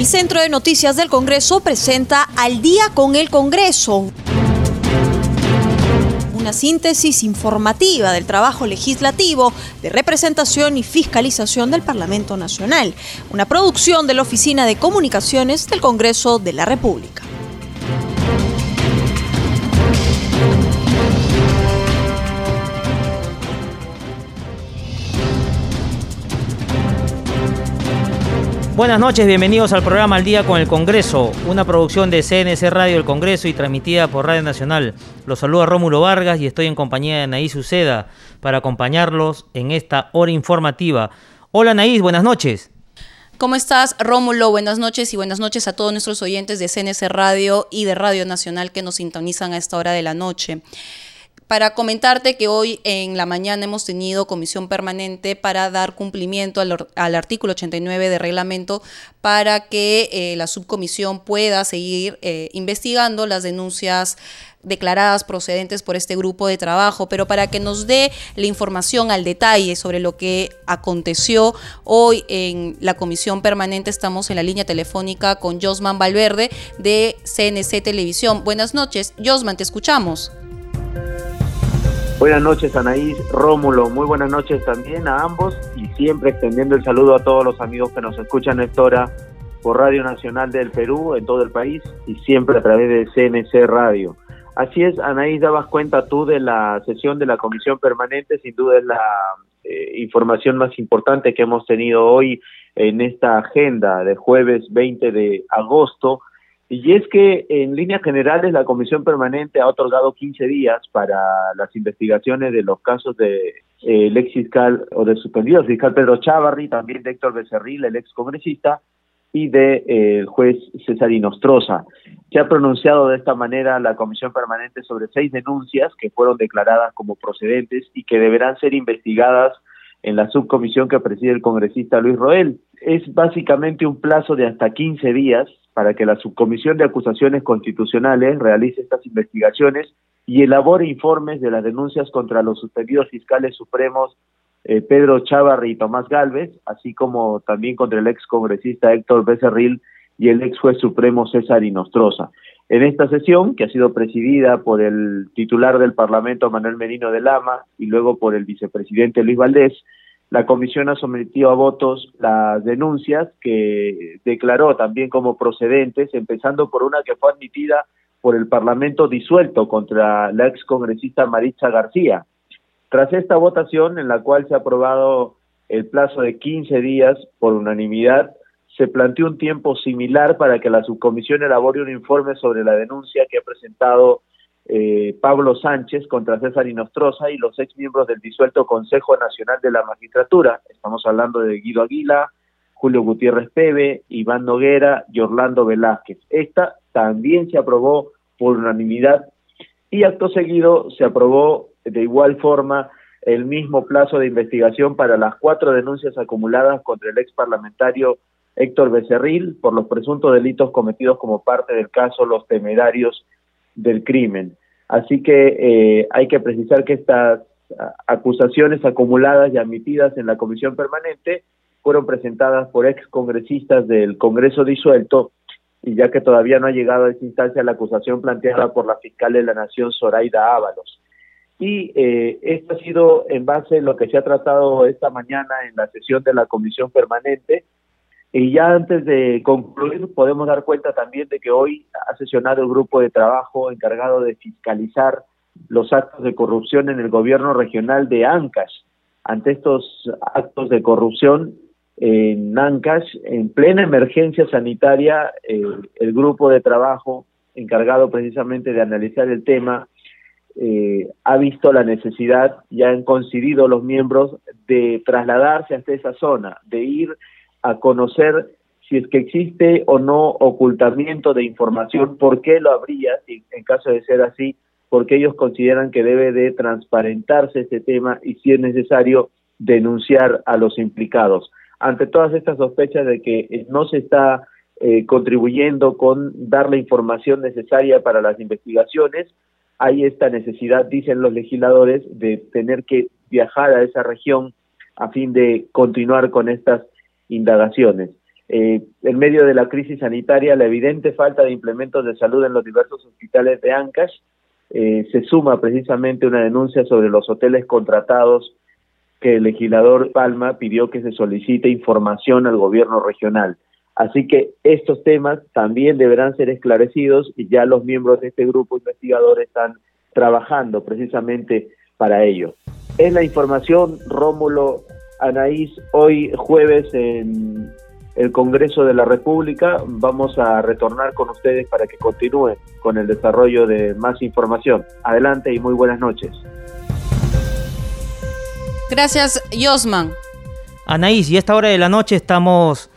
El Centro de Noticias del Congreso presenta Al día con el Congreso una síntesis informativa del trabajo legislativo de representación y fiscalización del Parlamento Nacional, una producción de la Oficina de Comunicaciones del Congreso de la República. Buenas noches, bienvenidos al programa Al Día con el Congreso, una producción de CNC Radio El Congreso y transmitida por Radio Nacional. Los saluda Rómulo Vargas y estoy en compañía de Anaís Uceda para acompañarlos en esta hora informativa. Hola Anaís, buenas noches. ¿Cómo estás, Rómulo? Buenas noches y buenas noches a todos nuestros oyentes de CNC Radio y de Radio Nacional que nos sintonizan a esta hora de la noche para comentarte que hoy en la mañana hemos tenido comisión permanente para dar cumplimiento al, artículo 89 de reglamento para que eh, la subcomisión pueda seguir eh, investigando las denuncias declaradas procedentes por este grupo de trabajo, pero para que nos dé la información al detalle sobre lo que aconteció hoy en la comisión permanente, estamos en la línea telefónica con Josman Valverde de CNC Televisión. Buenas noches, Josman, te escuchamos. Buenas noches Anaís, Rómulo, muy buenas noches también a ambos y siempre extendiendo el saludo a todos los amigos que nos escuchan a esta hora por Radio Nacional del Perú en todo el país y siempre a través de CNC Radio. Así es, Anaís, dabas cuenta tú de la sesión de la Comisión Permanente, sin duda es la eh, información más importante que hemos tenido hoy en esta agenda de jueves 20 de agosto y es que en líneas generales la Comisión Permanente ha otorgado 15 días para las investigaciones de los casos de eh, el ex fiscal o del suspendido fiscal Pedro Chávarri, también de Héctor Becerril, el ex congresista, y de eh, juez César Inostroza. Se ha pronunciado de esta manera la Comisión Permanente sobre seis denuncias que fueron declaradas como procedentes y que deberán ser investigadas en la subcomisión que preside el congresista Luis Roel. Es básicamente un plazo de hasta 15 días para que la Subcomisión de Acusaciones Constitucionales realice estas investigaciones y elabore informes de las denuncias contra los suspendidos fiscales supremos eh, Pedro Chávarri y Tomás Galvez, así como también contra el ex congresista Héctor Becerril y el ex juez supremo César Inostroza. En esta sesión, que ha sido presidida por el titular del Parlamento Manuel Merino de Lama y luego por el vicepresidente Luis Valdés, la comisión ha sometido a votos las denuncias que declaró también como procedentes, empezando por una que fue admitida por el Parlamento disuelto contra la ex congresista Maritza García. Tras esta votación, en la cual se ha aprobado el plazo de 15 días por unanimidad, se planteó un tiempo similar para que la subcomisión elabore un informe sobre la denuncia que ha presentado eh, Pablo Sánchez contra César Inostroza y los ex miembros del disuelto Consejo Nacional de la Magistratura. Estamos hablando de Guido Aguila, Julio Gutiérrez Pebe, Iván Noguera y Orlando Velázquez. Esta también se aprobó por unanimidad y acto seguido se aprobó de igual forma el mismo plazo de investigación para las cuatro denuncias acumuladas contra el ex parlamentario Héctor Becerril por los presuntos delitos cometidos como parte del caso Los Temerarios del crimen. Así que eh, hay que precisar que estas acusaciones acumuladas y admitidas en la comisión permanente fueron presentadas por ex congresistas del Congreso disuelto y ya que todavía no ha llegado a esa instancia la acusación planteada por la fiscal de la Nación, Zoraida Ábalos. Y eh, esto ha sido en base a lo que se ha tratado esta mañana en la sesión de la comisión permanente, y ya antes de concluir, podemos dar cuenta también de que hoy ha sesionado el grupo de trabajo encargado de fiscalizar los actos de corrupción en el gobierno regional de Ancash. Ante estos actos de corrupción en Ancash, en plena emergencia sanitaria, eh, el grupo de trabajo encargado precisamente de analizar el tema eh, ha visto la necesidad, ya han coincidido los miembros, de trasladarse hasta esa zona, de ir a conocer si es que existe o no ocultamiento de información, por qué lo habría, en caso de ser así, porque ellos consideran que debe de transparentarse este tema y si es necesario denunciar a los implicados. Ante todas estas sospechas de que eh, no se está eh, contribuyendo con dar la información necesaria para las investigaciones, hay esta necesidad, dicen los legisladores, de tener que viajar a esa región a fin de continuar con estas indagaciones. eh, en medio de la crisis sanitaria, la evidente falta de implementos de salud en los diversos hospitales de Ancash, eh, se suma precisamente una denuncia sobre los hoteles contratados que el legislador Palma pidió que se solicite información al gobierno regional. Así que estos temas también deberán ser esclarecidos y ya los miembros de este grupo investigador están trabajando precisamente para ello. Es la información, Rómulo Anaís, hoy jueves en el Congreso de la República. Vamos a retornar con ustedes para que continúen con el desarrollo de más información. Adelante y muy buenas noches. Gracias, Yosman. Anaís, y a esta hora de la noche estamos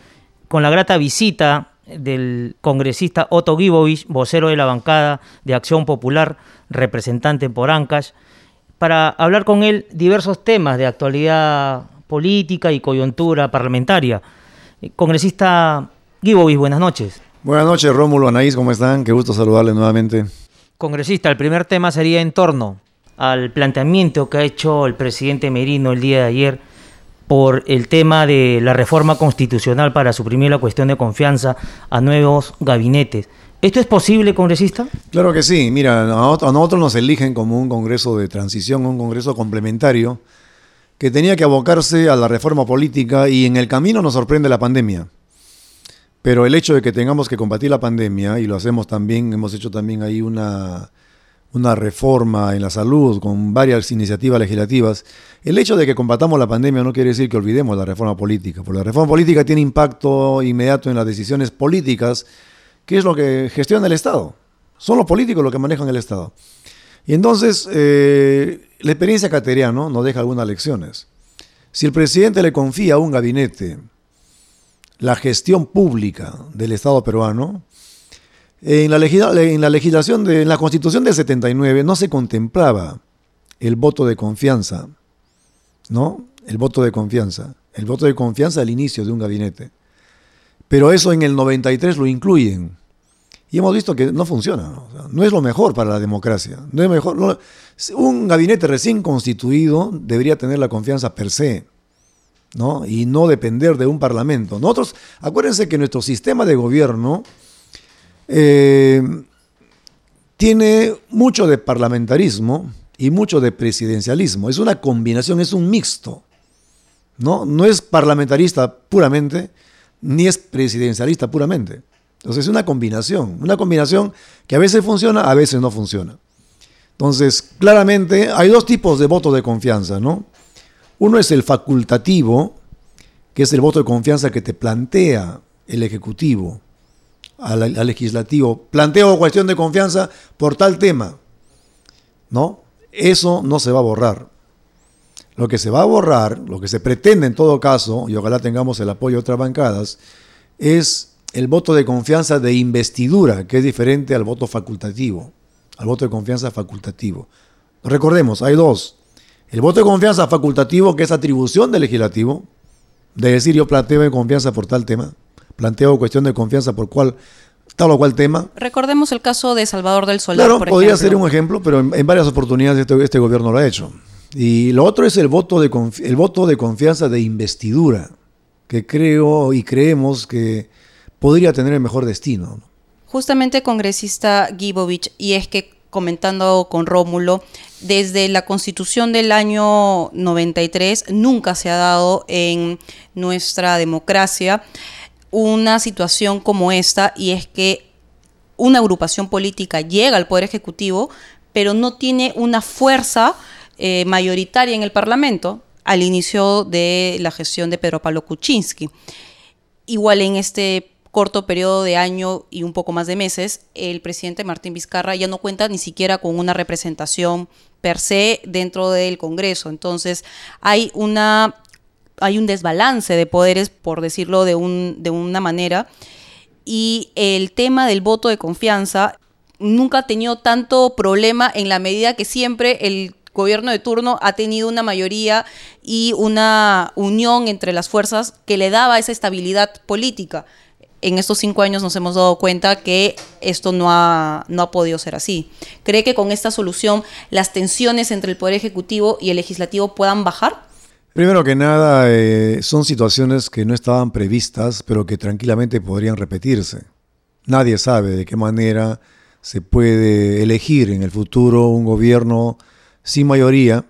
con la grata visita del congresista Otto Gibovich, vocero de la bancada de Acción Popular, representante por Ancash, para hablar con él diversos temas de actualidad política y coyuntura parlamentaria. Congresista Gibovich, buenas noches. Buenas noches, Rómulo, Anaís, ¿cómo están? Qué gusto saludarles nuevamente. Congresista, el primer tema sería en torno al planteamiento que ha hecho el presidente Merino el día de ayer por el tema de la reforma constitucional para suprimir la cuestión de confianza a nuevos gabinetes. ¿Esto es posible, congresista? Claro que sí. Mira, a nosotros nos eligen como un Congreso de transición, un Congreso complementario, que tenía que abocarse a la reforma política y en el camino nos sorprende la pandemia. Pero el hecho de que tengamos que combatir la pandemia, y lo hacemos también, hemos hecho también ahí una, una reforma en la salud con varias iniciativas legislativas, el hecho de que combatamos la pandemia no quiere decir que olvidemos la reforma política, porque la reforma política tiene impacto inmediato en las decisiones políticas, que es lo que gestiona el Estado. Son los políticos los que manejan el Estado. Y entonces, eh, la experiencia cateriana nos deja algunas lecciones. Si el presidente le confía a un gabinete la gestión pública del Estado peruano, en la, en la legislación, de, en la constitución del 79 no se contemplaba el voto de confianza, ¿no? El voto de confianza. El voto de confianza al inicio de un gabinete. Pero eso en el 93 lo incluyen. Y hemos visto que no funciona. No, es lo mejor para la democracia. No es mejor. un gabinete recién constituido debería tener la confianza per se. ¿no? Y no depender de un parlamento. Nosotros, acuérdense que nuestro sistema de gobierno eh, tiene mucho de parlamentarismo y mucho de presidencialismo. Es una combinación, es un mixto. ¿no? no es parlamentarista puramente, ni es presidencialista puramente. Entonces es una combinación, una combinación que a veces funciona, a veces no funciona. Entonces, claramente hay dos tipos de voto de confianza, ¿no? Uno es el facultativo, que es el voto de confianza que te plantea el Ejecutivo al, legislativo. Planteo cuestión de confianza por tal tema. ¿No? Eso no se va a borrar. Lo que se va a borrar, lo que se pretende en todo caso, y ojalá tengamos el apoyo de otras bancadas, es el voto de confianza de investidura, que es diferente al voto facultativo, al voto de confianza facultativo. Recordemos, hay dos. El voto de confianza facultativo, que es atribución del legislativo, de decir yo planteo de confianza por tal tema planteo cuestión de confianza por cual tal o cual tema. Recordemos el caso de Salvador del Solar. Claro, podría ser un ejemplo, pero en, varias oportunidades este, este, gobierno lo ha hecho. Y lo otro es el voto, de el voto de confianza de investidura, que creo y creemos que podría tener el mejor destino. Justamente, congresista Gibovich, y es que comentando con Rómulo, desde la constitución del año 93 nunca se ha dado en nuestra democracia una situación como esta y es que una agrupación política llega al Poder Ejecutivo, pero no tiene una fuerza eh, mayoritaria en el Parlamento al inicio de la gestión de Pedro Pablo Kuczynski. Igual en este corto periodo de año y un poco más de meses, el presidente Martín Vizcarra ya no cuenta ni siquiera con una representación per se dentro del Congreso. Entonces hay una hay un desbalance de poderes, por decirlo de, un, de una manera, y el tema del voto de confianza nunca ha tenido tanto problema en la medida que siempre el gobierno de turno ha tenido una mayoría y una unión entre las fuerzas que le daba esa estabilidad política. En estos cinco años nos hemos dado cuenta que esto no ha, no ha podido ser así. ¿Cree que con esta solución las tensiones entre el Poder Ejecutivo y el Legislativo puedan bajar? Primero que nada, eh, son situaciones que no estaban previstas, pero que tranquilamente podrían repetirse. Nadie sabe de qué manera se puede elegir en el futuro un gobierno sin mayoría.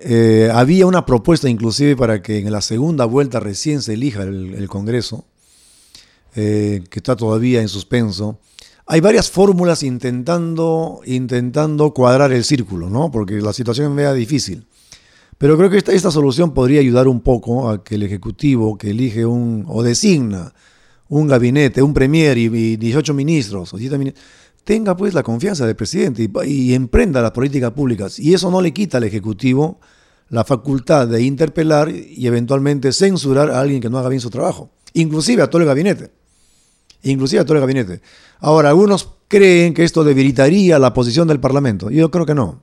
Eh, había una propuesta inclusive para que en la segunda vuelta recién se elija el, Congreso, eh, que está todavía en suspenso. Hay varias fórmulas intentando, intentando cuadrar el círculo, ¿no? porque la situación es media difícil. Pero creo que esta, esta solución podría ayudar un poco a que el Ejecutivo que elige un o designa un gabinete, un premier y, 18 ministros, o tenga pues la confianza del presidente y, emprenda las políticas públicas. Y eso no le quita al Ejecutivo la facultad de interpelar y eventualmente censurar a alguien que no haga bien su trabajo, inclusive a todo el gabinete. Inclusive a todo el gabinete. Ahora, algunos creen que esto debilitaría la posición del Parlamento. Yo creo que no.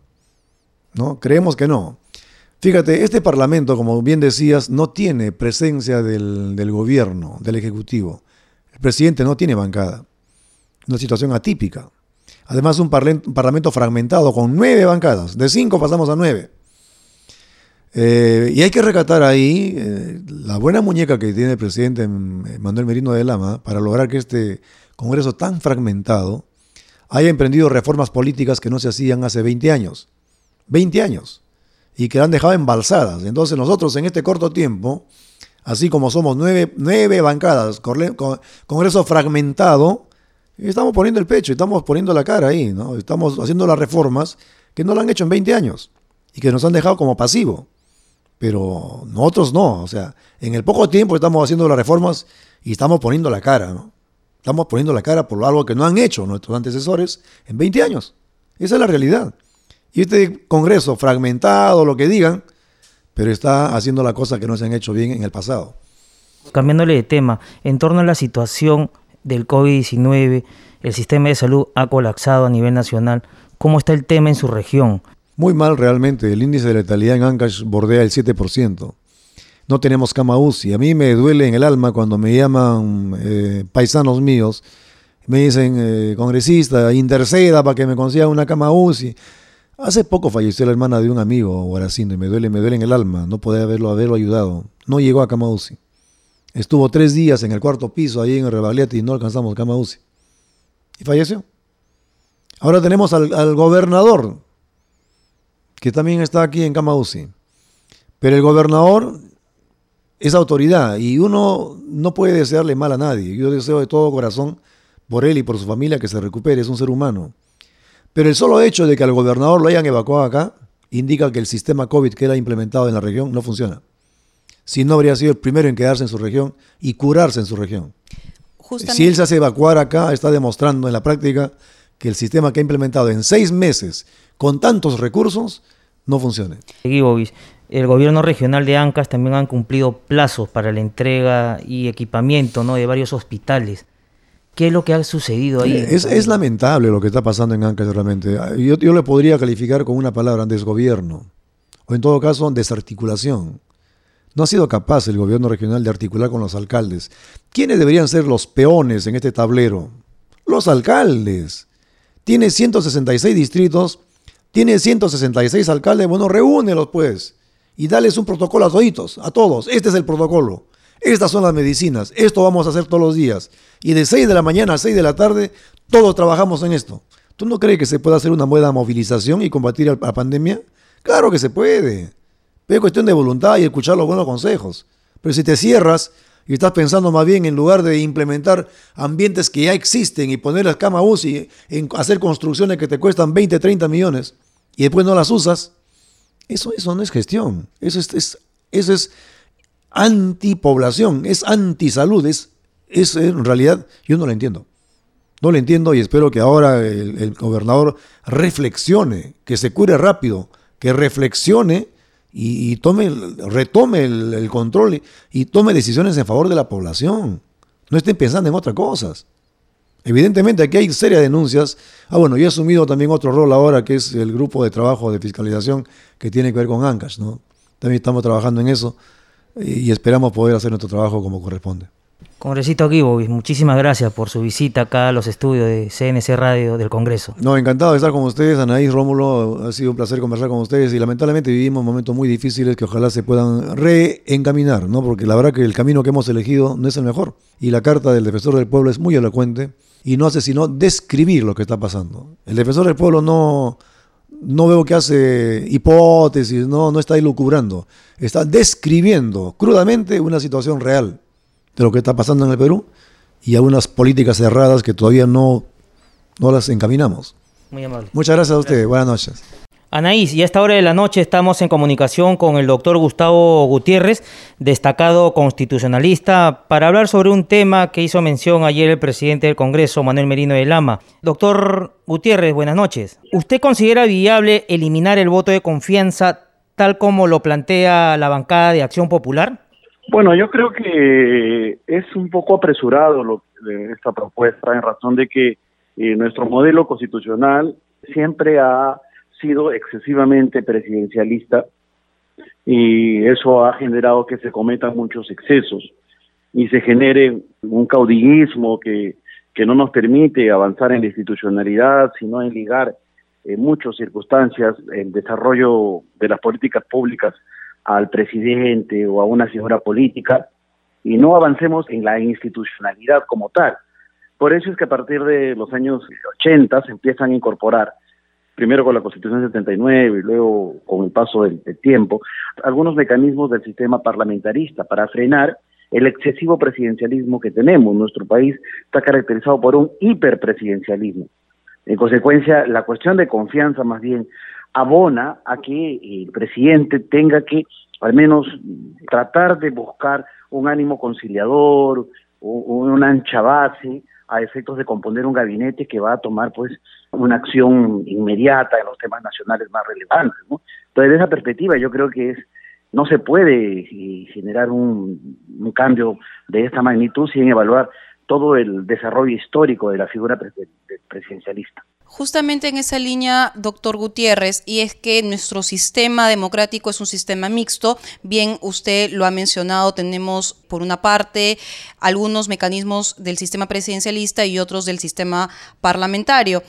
¿no? Creemos que no. Fíjate, este Parlamento, como bien decías, no tiene presencia del, gobierno, del Ejecutivo. El presidente no tiene bancada. Una situación atípica. Además, un, Parlamento fragmentado con nueve bancadas. De cinco pasamos a nueve. Eh, y hay que recatar ahí eh, la buena muñeca que tiene el presidente Manuel Merino de Lama para lograr que este Congreso tan fragmentado haya emprendido reformas políticas que no se hacían hace 20 años. 20 años y que la han dejado embalsadas. Entonces nosotros en este corto tiempo, así como somos nueve, nueve bancadas, Congreso fragmentado, estamos poniendo el pecho, estamos poniendo la cara ahí, ¿no? estamos haciendo las reformas que no lo han hecho en 20 años y que nos han dejado como pasivo. Pero nosotros no, o sea, en el poco tiempo estamos haciendo las reformas y estamos poniendo la cara, ¿no? Estamos poniendo la cara por algo que no han hecho nuestros antecesores en 20 años. Esa es la realidad. Y este Congreso, fragmentado, lo que digan, pero está haciendo la cosa que no se han hecho bien en el pasado. Cambiándole de tema, en torno a la situación del COVID-19, el sistema de salud ha colapsado a nivel nacional. ¿Cómo está el tema en su región? Muy mal realmente. El índice de letalidad en Ancash bordea el 7%. No tenemos cama UCI. A mí me duele en el alma cuando me llaman eh, paisanos míos. Me dicen, eh, congresista, interceda para que me consiga una cama UCI. Hace poco falleció la hermana de un amigo, Guaracindo, y me duele, me duele en el alma no poder haberlo, haberlo ayudado. No llegó a Camausi. Estuvo tres días en el cuarto piso, ahí en el Rebagliati, y no alcanzamos Camausi. Y falleció. Ahora tenemos al, gobernador, que también está aquí en Camausi. Pero el gobernador es autoridad y uno no puede desearle mal a nadie. Yo deseo de todo corazón por él y por su familia que se recupere, es un ser humano. Pero el solo hecho de que al gobernador lo hayan evacuado acá indica que el sistema COVID que él ha implementado en la región no funciona. Si no habría sido el primero en quedarse en su región y curarse en su región. Si él se hace evacuar acá, está demostrando en la práctica que el sistema que ha implementado en seis meses con tantos recursos no funciona. El gobierno regional de Ancas también han cumplido plazos para la entrega y equipamiento ¿no? de varios hospitales. ¿Qué es lo que ha sucedido ahí? Es, lamentable lo que está pasando en Ancash realmente. Yo, yo le podría calificar con una palabra, desgobierno, o en todo caso, desarticulación. No ha sido capaz el gobierno regional de articular con los alcaldes. ¿Quiénes deberían ser los peones en este tablero? Los alcaldes. Tiene 166 distritos, tiene 166 alcaldes, bueno, reúnelos pues y dales un protocolo a toditos, a todos. Este es el protocolo. Estas son las medicinas, esto vamos a hacer todos los días. Y de 6 de la mañana a 6 de la tarde, todos trabajamos en esto. ¿Tú no crees que se puede hacer una buena movilización y combatir la pandemia? Claro que se puede. Pero es cuestión de voluntad y escuchar los buenos consejos. Pero si te cierras y estás pensando más bien en lugar de implementar ambientes que ya existen y poner las camas UCI en hacer construcciones que te cuestan 20, 30 millones y después no las usas, eso, eso no es gestión. Eso es, eso es antipoblación, es antisalud, es, es en realidad, yo no lo entiendo. No lo entiendo y espero que ahora el, gobernador reflexione, que se cure rápido, que reflexione y, tome, retome el, control y, tome decisiones en favor de la población. No estén pensando en otras cosas. Evidentemente aquí hay serias denuncias. Ah, bueno, yo he asumido también otro rol ahora, que es el grupo de trabajo de fiscalización que tiene que ver con ANCAS, ¿no? También estamos trabajando en eso y esperamos poder hacer nuestro trabajo como corresponde. Congresito Gibovis, muchísimas gracias por su visita acá a los estudios de CNC Radio del Congreso. No, encantado de estar con ustedes, Anaís, Rómulo, ha sido un placer conversar con ustedes y lamentablemente vivimos momentos muy difíciles que ojalá se puedan reencaminar, ¿no? Porque la verdad que el camino que hemos elegido no es el mejor y la carta del defensor del pueblo es muy elocuente y no hace sino describir lo que está pasando. El defensor del pueblo no, no veo que hace hipótesis, no, no está ilucubrando, está describiendo crudamente una situación real de lo que está pasando en el Perú y algunas políticas cerradas que todavía no, no las encaminamos. Muy amable. Muchas gracias a ustedes. Buenas noches. Anaís, y a esta hora de la noche estamos en comunicación con el doctor Gustavo Gutiérrez, destacado constitucionalista, para hablar sobre un tema que hizo mención ayer el presidente del Congreso, Manuel Merino de Lama. Doctor Gutiérrez, buenas noches. ¿Usted considera viable eliminar el voto de confianza tal como lo plantea la bancada de Acción Popular? Bueno, yo creo que es un poco apresurado lo, de esta propuesta en razón de que eh, nuestro modelo constitucional siempre ha sido excesivamente presidencialista y eso ha generado que se cometan muchos excesos y se genere un caudillismo que, que no nos permite avanzar en la institucionalidad, sino en ligar en muchas circunstancias el desarrollo de las políticas públicas al presidente o a una figura política y no avancemos en la institucionalidad como tal. Por eso es que a partir de los años 80 se empiezan a incorporar, primero con la Constitución 79 y luego con el paso del, tiempo, algunos mecanismos del sistema parlamentarista para frenar el excesivo presidencialismo que tenemos. Nuestro país está caracterizado por un hiperpresidencialismo. En consecuencia, la cuestión de confianza más bien abona a que el presidente tenga que al menos tratar de buscar un ánimo conciliador, una ancha base a efectos de componer un gabinete que va a tomar pues una acción inmediata en los temas nacionales más relevantes. ¿no? Entonces, desde esa perspectiva yo creo que es no se puede eh, generar un, un cambio de esta magnitud sin evaluar todo el desarrollo histórico de la figura presidencialista. Justamente en esa línea, doctor Gutiérrez, y es que nuestro sistema democrático es un sistema mixto, bien usted lo ha mencionado, tenemos por una parte algunos mecanismos del sistema presidencialista y otros del sistema parlamentario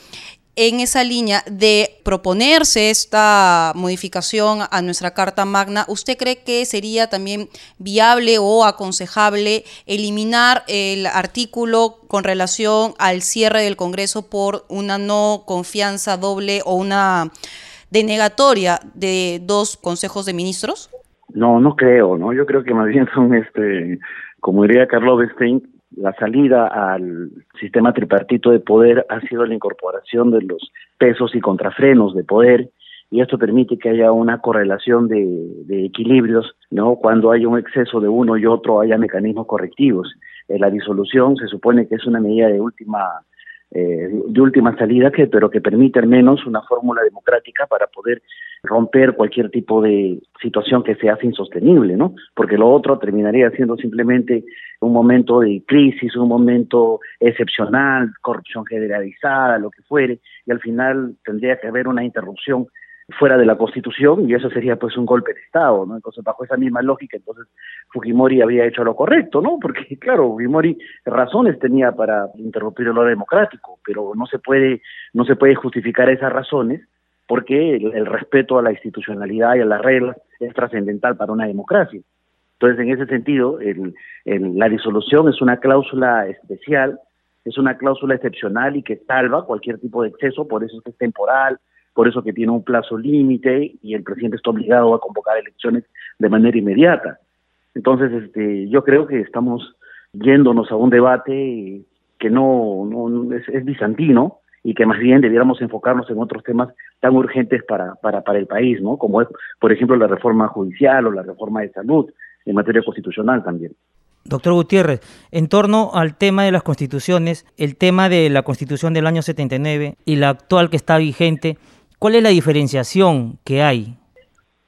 en esa línea de proponerse esta modificación a nuestra Carta Magna, ¿usted cree que sería también viable o aconsejable eliminar el artículo con relación al cierre del Congreso por una no confianza doble o una denegatoria de dos consejos de ministros? No, no creo, ¿no? Yo creo que más bien son, este, como diría Carlos Bestein, la salida al sistema tripartito de poder ha sido la incorporación de los pesos y contrafrenos de poder y esto permite que haya una correlación de, equilibrios, ¿no? Cuando hay un exceso de uno y otro haya mecanismos correctivos. Eh, la disolución se supone que es una medida de última eh, de última salida, que, pero que permite al menos una fórmula democrática para poder romper cualquier tipo de situación que se hace insostenible, ¿no? Porque lo otro terminaría siendo simplemente un momento de crisis, un momento excepcional, corrupción generalizada, lo que fuere, y al final tendría que haber una interrupción fuera de la Constitución y eso sería pues un golpe de Estado, ¿no? Entonces, bajo esa misma lógica, entonces Fujimori había hecho lo correcto, ¿no? Porque, claro, Fujimori razones tenía para interrumpir el orden democrático, pero no se puede, no se puede justificar esas razones porque el, respeto a la institucionalidad y a las reglas es trascendental para una democracia. Entonces, en ese sentido, el, la disolución es una cláusula especial, es una cláusula excepcional y que salva cualquier tipo de exceso, por eso es que es temporal, por eso que tiene un plazo límite y el presidente está obligado a convocar elecciones de manera inmediata. Entonces, este, yo creo que estamos yéndonos a un debate que no, no es, es, bizantino y que más bien debiéramos enfocarnos en otros temas tan urgentes para, para, para el país, ¿no? Como es, por ejemplo, la reforma judicial o la reforma de salud en materia constitucional también. Doctor Gutiérrez, en torno al tema de las constituciones, el tema de la constitución del año 79 y la actual que está vigente, ¿Cuál es la diferenciación que hay?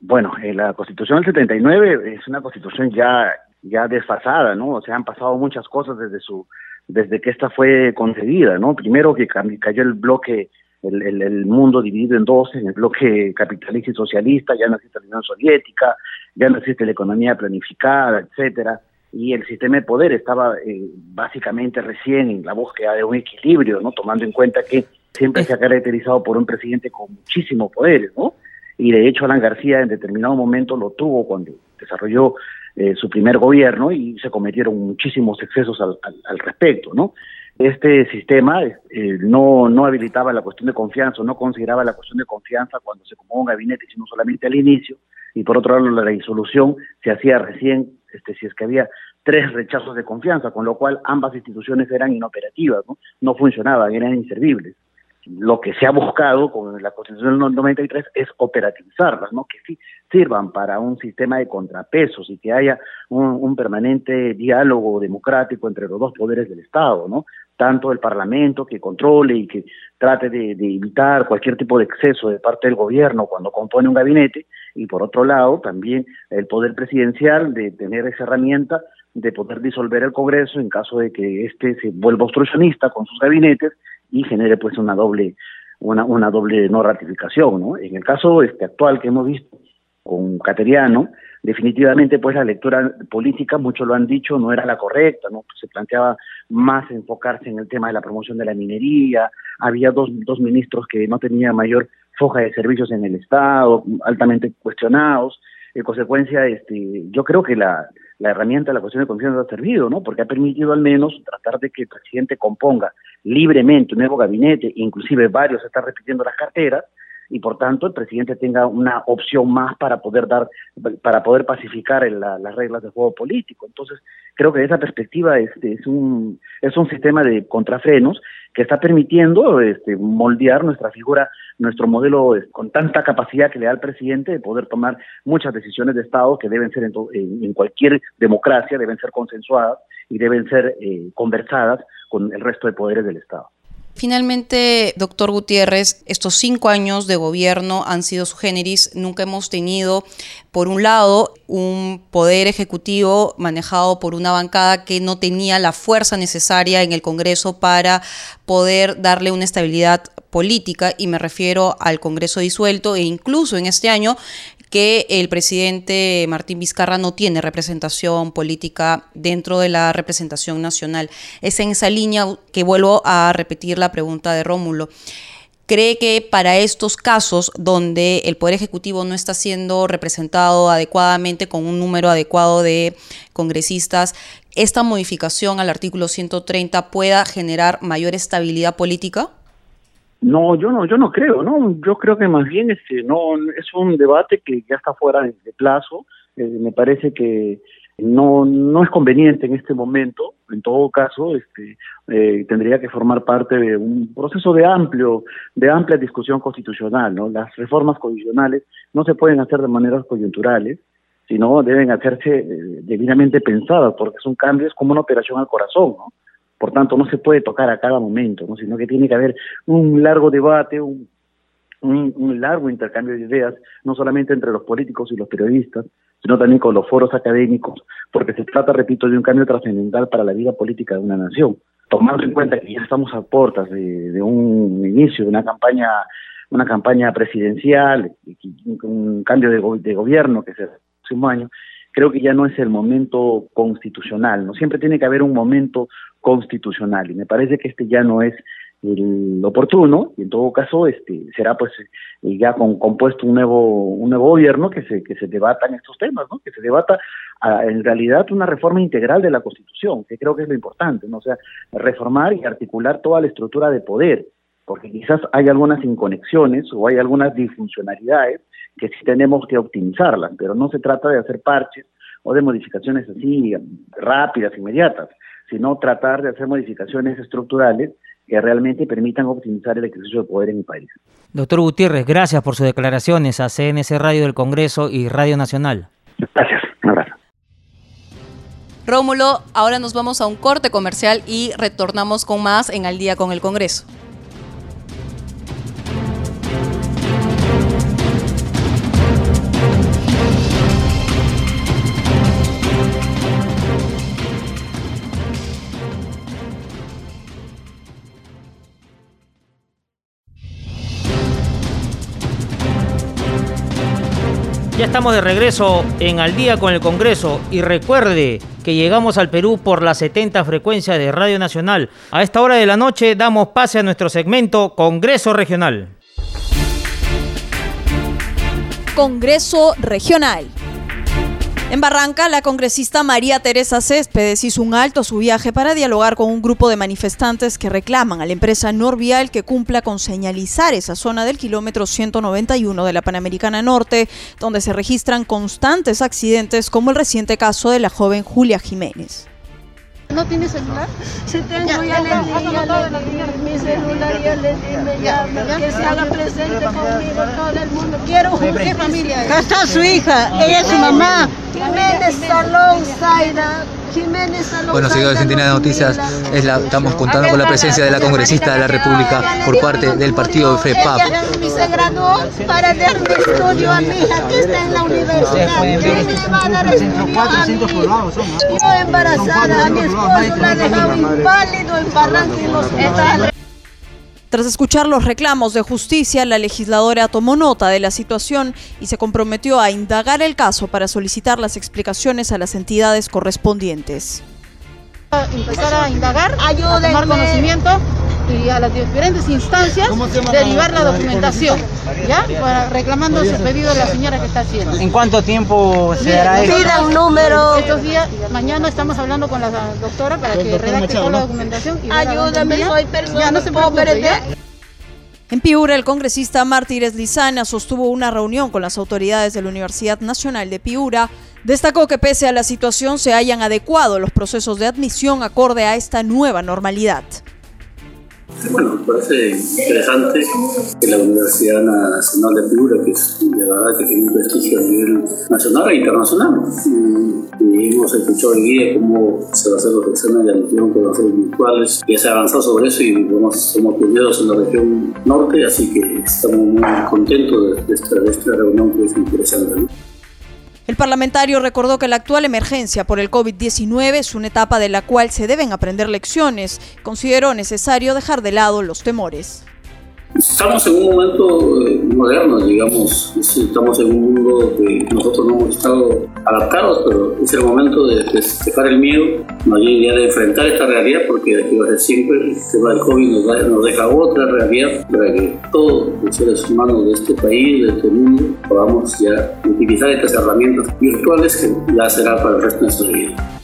Bueno, eh, la Constitución del 79 es una Constitución ya ya desfasada, ¿no? O sea, han pasado muchas cosas desde su desde que esta fue concedida, ¿no? Primero que cayó el bloque el, mundo dividido en dos, en el bloque capitalista y socialista, ya no existe la Unión Soviética, ya no existe la economía planificada, etcétera. y el sistema de poder estaba eh, básicamente recién en la búsqueda de un equilibrio, ¿no? Tomando en cuenta que siempre se ha caracterizado por un presidente con muchísimos poderes, ¿no? Y de hecho Alan García en determinado momento lo tuvo cuando desarrolló eh, su primer gobierno y se cometieron muchísimos excesos al, respecto, ¿no? Este sistema eh, no, no habilitaba la cuestión de confianza, no consideraba la cuestión de confianza cuando se comó un gabinete, sino solamente al inicio, y por otro lado la disolución se hacía recién este, si es que había tres rechazos de confianza, con lo cual ambas instituciones eran inoperativas, no, no funcionaban, eran inservibles lo que se ha buscado con la Constitución del 93 es operativizarlas, ¿no? que sí sirvan para un sistema de contrapesos y que haya un, permanente diálogo democrático entre los dos poderes del Estado, ¿no? tanto el Parlamento que controle y que trate de, de, evitar cualquier tipo de exceso de parte del gobierno cuando compone un gabinete, y por otro lado también el poder presidencial de tener esa herramienta de poder disolver el Congreso en caso de que éste se vuelva obstruccionista con sus gabinetes y genere pues una doble una, una doble no ratificación, ¿no? En el caso este actual que hemos visto con Cateriano, definitivamente pues la lectura política, muchos lo han dicho, no era la correcta, ¿no? Se planteaba más enfocarse en el tema de la promoción de la minería, había dos, dos ministros que no tenían mayor foja de servicios en el Estado, altamente cuestionados, en consecuencia, este, yo creo que la, la herramienta de la cuestión de confianza ha servido, ¿no? Porque ha permitido al menos tratar de que el presidente componga libremente un nuevo gabinete, inclusive varios están repitiendo las carteras, y por tanto el presidente tenga una opción más para poder dar, para poder pacificar las reglas del juego político. Entonces, creo que esa perspectiva este, es un, es un sistema de contrafrenos que está permitiendo este, moldear nuestra figura, nuestro modelo con tanta capacidad que le da al presidente de poder tomar muchas decisiones de Estado que deben ser en, en, cualquier democracia, deben ser consensuadas y deben ser eh, conversadas con el resto de poderes del Estado. Finalmente, doctor Gutiérrez, estos cinco años de gobierno han sido su generis. Nunca hemos tenido, por un lado, un poder ejecutivo manejado por una bancada que no tenía la fuerza necesaria en el Congreso para poder darle una estabilidad política, y me refiero al Congreso disuelto, e incluso en este año que el presidente Martín Vizcarra no tiene representación política dentro de la representación nacional. Es en esa línea que vuelvo a repetir la pregunta de Rómulo. ¿Cree que para estos casos donde el Poder Ejecutivo no está siendo representado adecuadamente con un número adecuado de congresistas, esta modificación al artículo 130 pueda generar mayor estabilidad política? No, yo no, yo no creo, no, yo creo que más bien este, no es un debate que ya está fuera de, plazo. Eh, me parece que no no es conveniente en este momento. En todo caso, este eh, tendría que formar parte de un proceso de amplio de amplia discusión constitucional. ¿no? Las reformas constitucionales no se pueden hacer de maneras coyunturales, sino deben hacerse eh, debidamente pensadas, porque son cambios como una operación al corazón, ¿no? Por tanto, no se puede tocar a cada momento, ¿no? sino que tiene que haber un largo debate, un, largo intercambio de ideas, no solamente entre los políticos y los periodistas, sino también con los foros académicos, porque se trata, repito, de un cambio trascendental para la vida política de una nación. Tomando en cuenta que ya estamos a puertas de, un inicio de una campaña una campaña presidencial, un cambio de, de gobierno que se hace un año, creo que ya no es el momento constitucional. Siempre tiene que haber un momento constitucional. Y me parece que este ya no es el oportuno y en todo caso este será pues eh, ya con, compuesto un nuevo un nuevo gobierno que se que se debatan estos temas no que se debata ah, en realidad una reforma integral de la constitución que creo que es lo importante no o sea reformar y articular toda la estructura de poder porque quizás hay algunas inconexiones o hay algunas disfuncionalidades que sí tenemos que optimizarlas pero no se trata de hacer parches o de modificaciones así rápidas inmediatas sino tratar de hacer modificaciones estructurales que realmente permitan optimizar el ejercicio de poder en el país. Doctor Gutiérrez, gracias por sus declaraciones a CNC Radio del Congreso y Radio Nacional. Gracias, un abrazo. Rómulo, ahora nos vamos a un corte comercial y retornamos con más en Al día con el Congreso. Ya estamos de regreso en Al día con el Congreso y recuerde que llegamos al Perú por las 70 frecuencias de Radio Nacional. A esta hora de la noche damos pase a nuestro segmento Congreso Regional. Congreso Regional. En Barranca, la congresista María Teresa Céspedes hizo un alto a su viaje para dialogar con un grupo de manifestantes que reclaman a la empresa Norvial que cumpla con señalizar esa zona del kilómetro 191 de la Panamericana Norte, donde se registran constantes accidentes como el reciente caso de la joven Julia Jiménez. ¿No tiene celular? Sí tengo, ya, ya, le di, ya le di mi celular, ya le di, me llama, que se haga presente conmigo todo el mundo. Quiero, ¿qué familia es? Está su hija, ella es su mamá. Jiménez Salón Zaida. Bueno, seguidores de Centinela de Noticias, es la, estamos contando con la presencia de la congresista de la República por parte del partido de FREPAP. Se graduó para dar mi estudio a mi hija que está en la universidad. ¿Quién le va a dar estudio a Yo embarazada, a mi esposo la dejaba inválido en Barranca y los hospitales. Tras escuchar los reclamos de justicia, la legisladora tomó nota de la situación y se comprometió a indagar el caso para solicitar las explicaciones a las entidades correspondientes. Empezar a indagar, a tomar conocimiento y a las diferentes instancias derivar la documentación, ¿ya? Para, reclamando ese pedido de la señora que está haciendo. ¿En cuánto tiempo se hará esto? Pida un número. Estos días, mañana estamos hablando con la doctora para que redacte toda la documentación. Y Ayúdame, soy persona ya, no se preocupe, en Piura, el congresista Martínez Lizana sostuvo una reunión con las autoridades de la Universidad Nacional de Piura. Destacó que pese a la situación se hayan adecuado los procesos de admisión acorde a esta nueva normalidad. Bueno, parece interesante que la Universidad Nacional de Piura, que es de verdad que tiene un prestigio a nivel nacional e internacional, hemos escuchado hoy día cómo se va a hacer los exámenes de admisión que van a ser virtuales, ya se ha avanzado sobre eso y vamos, somos pioneros en la región norte, así que estamos muy contentos de, esta, de esta reunión que es interesante. El parlamentario recordó que la actual emergencia por el COVID-19 es una etapa de la cual se deben aprender lecciones. Consideró necesario dejar de lado los temores. Estamos en un momento eh, moderno, digamos, estamos en un mundo que nosotros no hemos estado adaptados, pero es el momento de, dejar el miedo, más bien ya de enfrentar esta realidad, porque desde siempre el tema del COVID nos, nos deja otra realidad para que todos los seres humanos de este país, de este mundo, podamos ya utilizar estas herramientas virtuales que ya será para el resto de nuestra vida.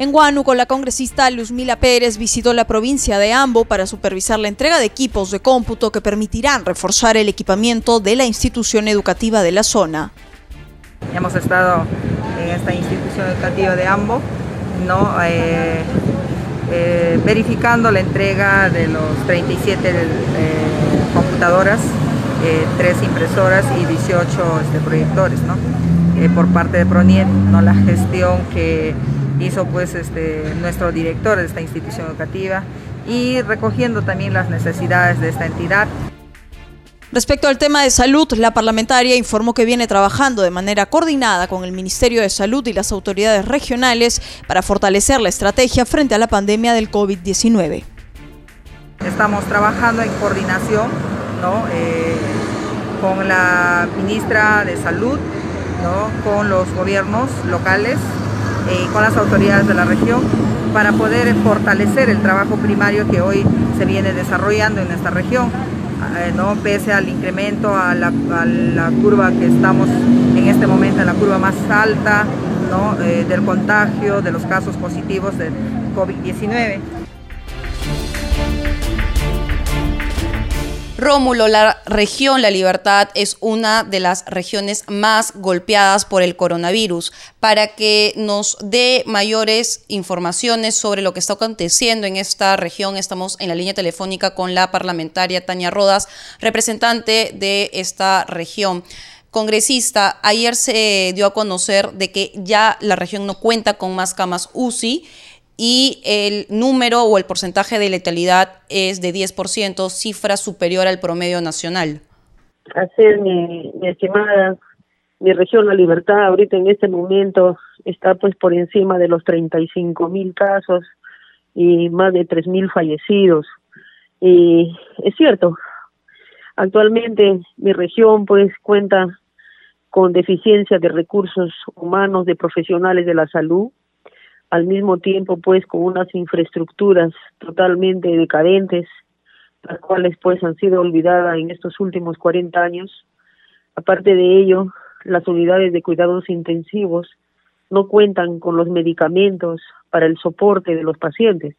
En Huánuco, la congresista Luzmila Pérez visitó la provincia de Ambo para supervisar la entrega de equipos de cómputo que permitirán reforzar el equipamiento de la institución educativa de la zona. Hemos estado en esta institución educativa de Ambo, ¿no? Eh, eh, verificando la entrega de los 37 eh, computadoras, 3 impresoras y 18 este, proyectores ¿no? por parte de PRONIET, ¿no? la gestión que hizo pues este, nuestro director de esta institución educativa y recogiendo también las necesidades de esta entidad. Respecto al tema de salud, la parlamentaria informó que viene trabajando de manera coordinada con el Ministerio de Salud y las autoridades regionales para fortalecer la estrategia frente a la pandemia del COVID-19. Estamos trabajando en coordinación ¿no? Eh, con la ministra de Salud, ¿no? con los gobiernos locales eh, con las autoridades de la región para poder fortalecer el trabajo primario que hoy se viene desarrollando en esta región. Eh, ¿no? pese al incremento, a la, curva que estamos en este momento, en la curva más alta eh, del contagio, de los casos positivos del COVID-19. Rómulo, la región La Libertad es una de las regiones más golpeadas por el coronavirus. Para que nos dé mayores informaciones sobre lo que está aconteciendo en esta región, estamos en la línea telefónica con la parlamentaria Tania Rodas, representante de esta región. Congresista, ayer se dio a conocer de que ya la región no cuenta con más camas UCI y el número o el porcentaje de letalidad es de 10%, cifra superior al promedio nacional. Así mi, mi estimada, mi región La Libertad ahorita en este momento está pues por encima de los 35 mil casos y más de 3 mil fallecidos. Y es cierto, actualmente mi región pues cuenta con deficiencia de recursos humanos de profesionales de la salud, al mismo tiempo pues con unas infraestructuras totalmente decadentes, las cuales pues han sido olvidadas en estos últimos 40 años. Aparte de ello, las unidades de cuidados intensivos no cuentan con los medicamentos para el soporte de los pacientes.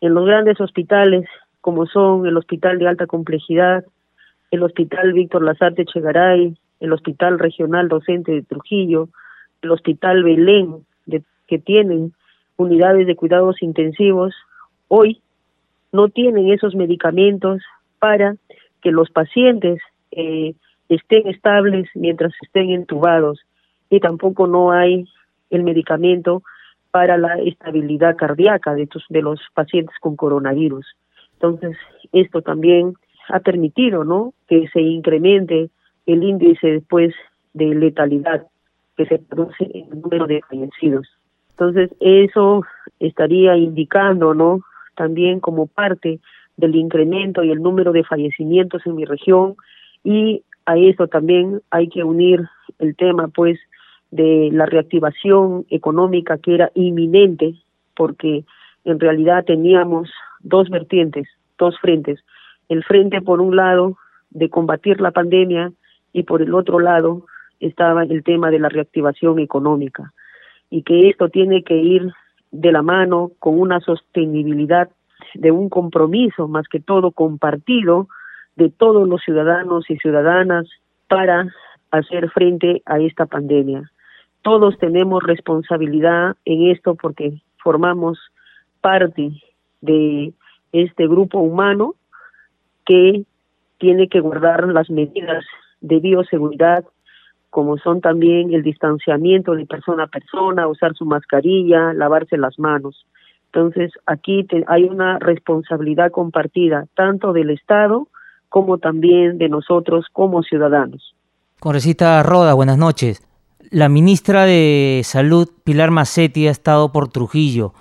En los grandes hospitales, como son el Hospital de Alta Complejidad, el Hospital Víctor Lazarte Chegaray, el Hospital Regional Docente de Trujillo, el Hospital Belén, de, que tienen unidades de cuidados intensivos, hoy no tienen esos medicamentos para que los pacientes eh, estén estables mientras estén entubados y tampoco no hay el medicamento para la estabilidad cardíaca de, de los pacientes con coronavirus. Entonces, esto también ha permitido, ¿no?, que se incremente el índice después de letalidad que se produce en el número de fallecidos. Entonces, eso estaría indicando, ¿no?, también como parte del incremento y el número de fallecimientos en mi región y a eso también hay que unir el tema, pues, de la reactivación económica que era inminente, porque en realidad teníamos dos vertientes, dos frentes. El frente, por un lado, de combatir la pandemia y por el otro lado estaba el tema de la reactivación económica y que esto tiene que ir de la mano con una sostenibilidad de un compromiso más que todo compartido de todos los ciudadanos y ciudadanas para hacer frente a esta pandemia. Todos tenemos responsabilidad en esto porque formamos parte de este grupo humano que tiene que guardar las medidas de bioseguridad, como son también el distanciamiento de persona a persona, usar su mascarilla, lavarse las manos. Entonces, aquí hay una responsabilidad compartida, tanto del Estado como también de nosotros como ciudadanos. Congresista Roda, buenas noches. La ministra de Salud, Pilar Macetti, ha estado por Trujillo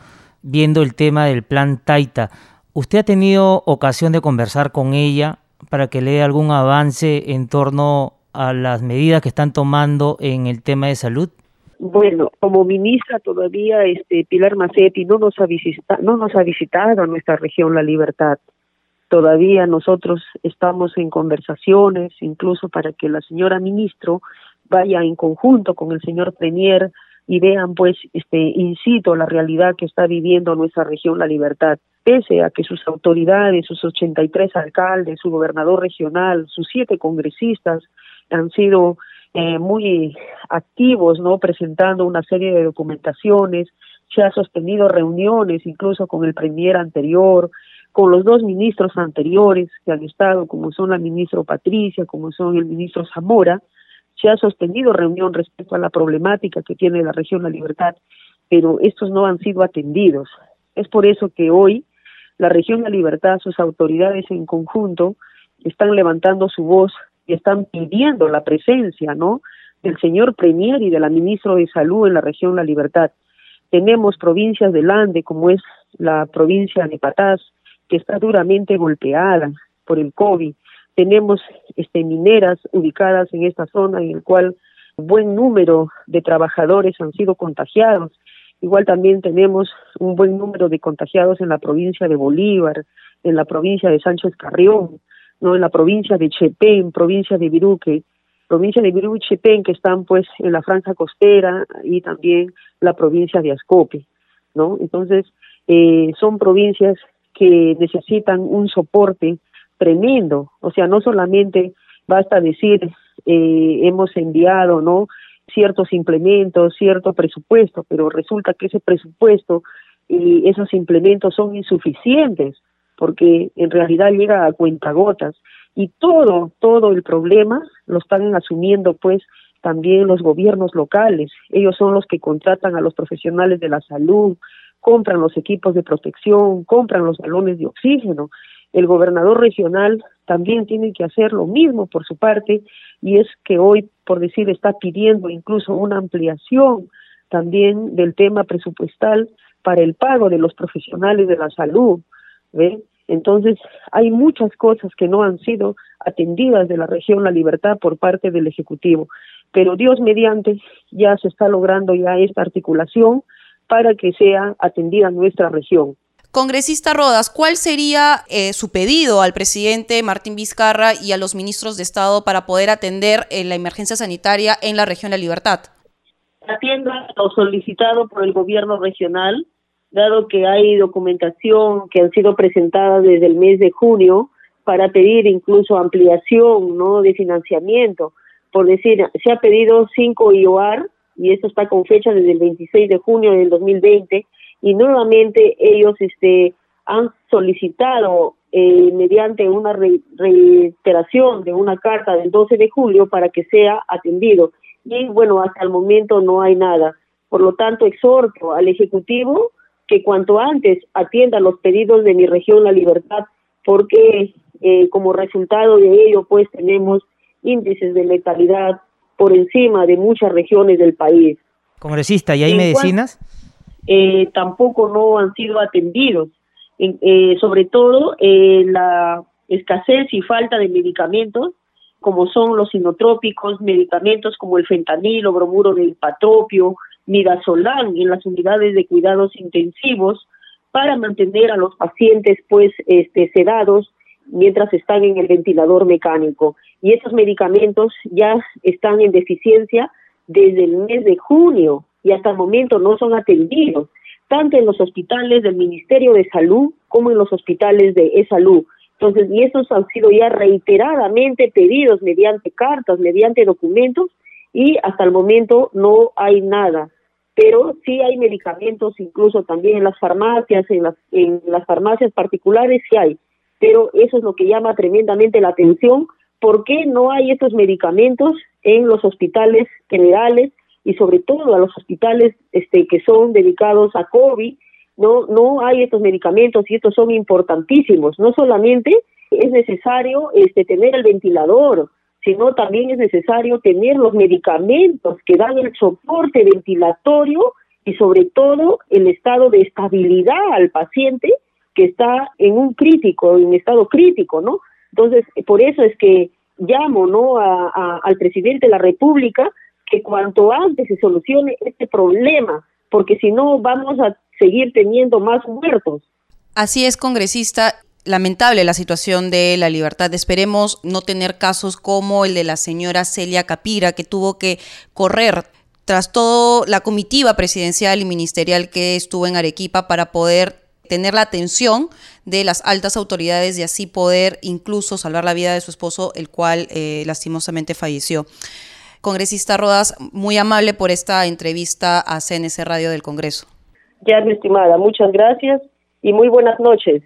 viendo el tema del plan Taita. ¿Usted ha tenido ocasión de conversar con ella para que le dé algún avance en torno a las medidas que están tomando en el tema de salud? Bueno, como ministra todavía este Pilar Macetti no nos ha visitado, no nos ha visitado a nuestra región La Libertad. Todavía nosotros estamos en conversaciones, incluso para que la señora ministro vaya en conjunto con el señor premier y vean pues este incito la realidad que está viviendo nuestra región La Libertad pese a que sus autoridades, sus 83 alcaldes, su gobernador regional, sus siete congresistas han sido eh, muy activos, ¿no? Presentando una serie de documentaciones, se ha sostenido reuniones incluso con el premier anterior, con los dos ministros anteriores que han estado, como son la ministra Patricia, como son el ministro Zamora, se ha sostenido reunión respecto a la problemática que tiene la región La Libertad, pero estos no han sido atendidos. Es por eso que hoy la región La Libertad, sus autoridades en conjunto, están levantando su voz y están pidiendo la presencia, ¿no? Del señor Premier y de la ministra de Salud en la región La Libertad. Tenemos provincias del Ande, como es la provincia de Patás, que está duramente golpeada por el COVID. Tenemos este, mineras ubicadas en esta zona en el cual un buen número de trabajadores han sido contagiados. Igual también tenemos un buen número de contagiados en la provincia de Bolívar, en la provincia de Sánchez Carrión, no en la provincia de Chepén, provincia de Viruque, provincia de Viruque y Chepén que están pues en la franja costera y también la provincia de Ascope, ¿no? Entonces, eh, son provincias que necesitan un soporte tremendo, o sea, no solamente basta decir eh, hemos enviado, ¿no? ciertos implementos, cierto presupuesto, pero resulta que ese presupuesto y esos implementos son insuficientes porque en realidad llega a cuentagotas y todo, todo el problema lo están asumiendo pues también los gobiernos locales. Ellos son los que contratan a los profesionales de la salud, compran los equipos de protección, compran los balones de oxígeno. El gobernador regional también tiene que hacer lo mismo por su parte y es que hoy, por decir, está pidiendo incluso una ampliación también del tema presupuestal para el pago de los profesionales de la salud. ¿Ve? Entonces, hay muchas cosas que no han sido atendidas de la región La Libertad por parte del Ejecutivo. pero Dios mediante ya se está logrando ya esta articulación para que sea atendida nuestra región. Congresista Rodas, ¿cuál sería eh, su pedido al presidente Martín Vizcarra y a los ministros de Estado para poder atender eh, la emergencia sanitaria en la región La Libertad? Atienda lo solicitado por el gobierno regional, dado que hay documentación que han sido presentadas desde el mes de junio para pedir incluso ampliación no de financiamiento. Por decir, se ha pedido cinco IOAR y esto está con fecha desde el 26 de junio del 2020 y nuevamente ellos este han solicitado eh, mediante una reiteración de una carta del 12 de julio para que sea atendido. Y bueno hasta el momento no hay nada. Por lo tanto exhorto al ejecutivo que cuanto antes atienda los pedidos de mi región La Libertad porque eh, como resultado de ello pues tenemos índices de letalidad por encima de muchas regiones del país. Congresista, ¿y hay medicinas? eh, tampoco no han sido atendidos. Eh, sobre todo la escasez y falta de medicamentos, como son los sinotrópicos, medicamentos como el fentanilo, bromuro del patropio, midazolam en las unidades de cuidados intensivos para mantener a los pacientes pues este sedados mientras están en el ventilador mecánico y esos medicamentos ya están en deficiencia desde el mes de junio y hasta el momento no son atendidos, tanto en los hospitales del Ministerio de Salud como en los hospitales de e-salud. Entonces, y esos han sido ya reiteradamente pedidos mediante cartas, mediante documentos, y hasta el momento no hay nada. Pero sí hay medicamentos, incluso también en las farmacias, en las, en las farmacias particulares sí hay. Pero eso es lo que llama tremendamente la atención. ¿Por qué no hay estos medicamentos en los hospitales generales y sobre todo a los hospitales este, que son dedicados a COVID, no, no hay estos medicamentos y estos son importantísimos. No solamente es necesario este, tener el ventilador, sino también es necesario tener los medicamentos que dan el soporte ventilatorio y sobre todo el estado de estabilidad al paciente que está en un crítico, en estado crítico, ¿no? Entonces, por eso es que llamo, ¿no?, a, al presidente de la República que cuanto antes se solucione este problema, porque si no vamos a seguir teniendo más muertos. Así es, congresista. Lamentable la situación de la libertad. Esperemos no tener casos como el de la señora Celia Capira, que tuvo que correr tras toda la comitiva presidencial y ministerial que estuvo en Arequipa para poder tener la atención de las altas autoridades y así poder incluso salvar la vida de su esposo, el cual eh, lastimosamente falleció. Congresista Rodas, muy amable por esta entrevista a CNC Radio del Congreso. Ya, mi estimada, muchas gracias y muy buenas noches.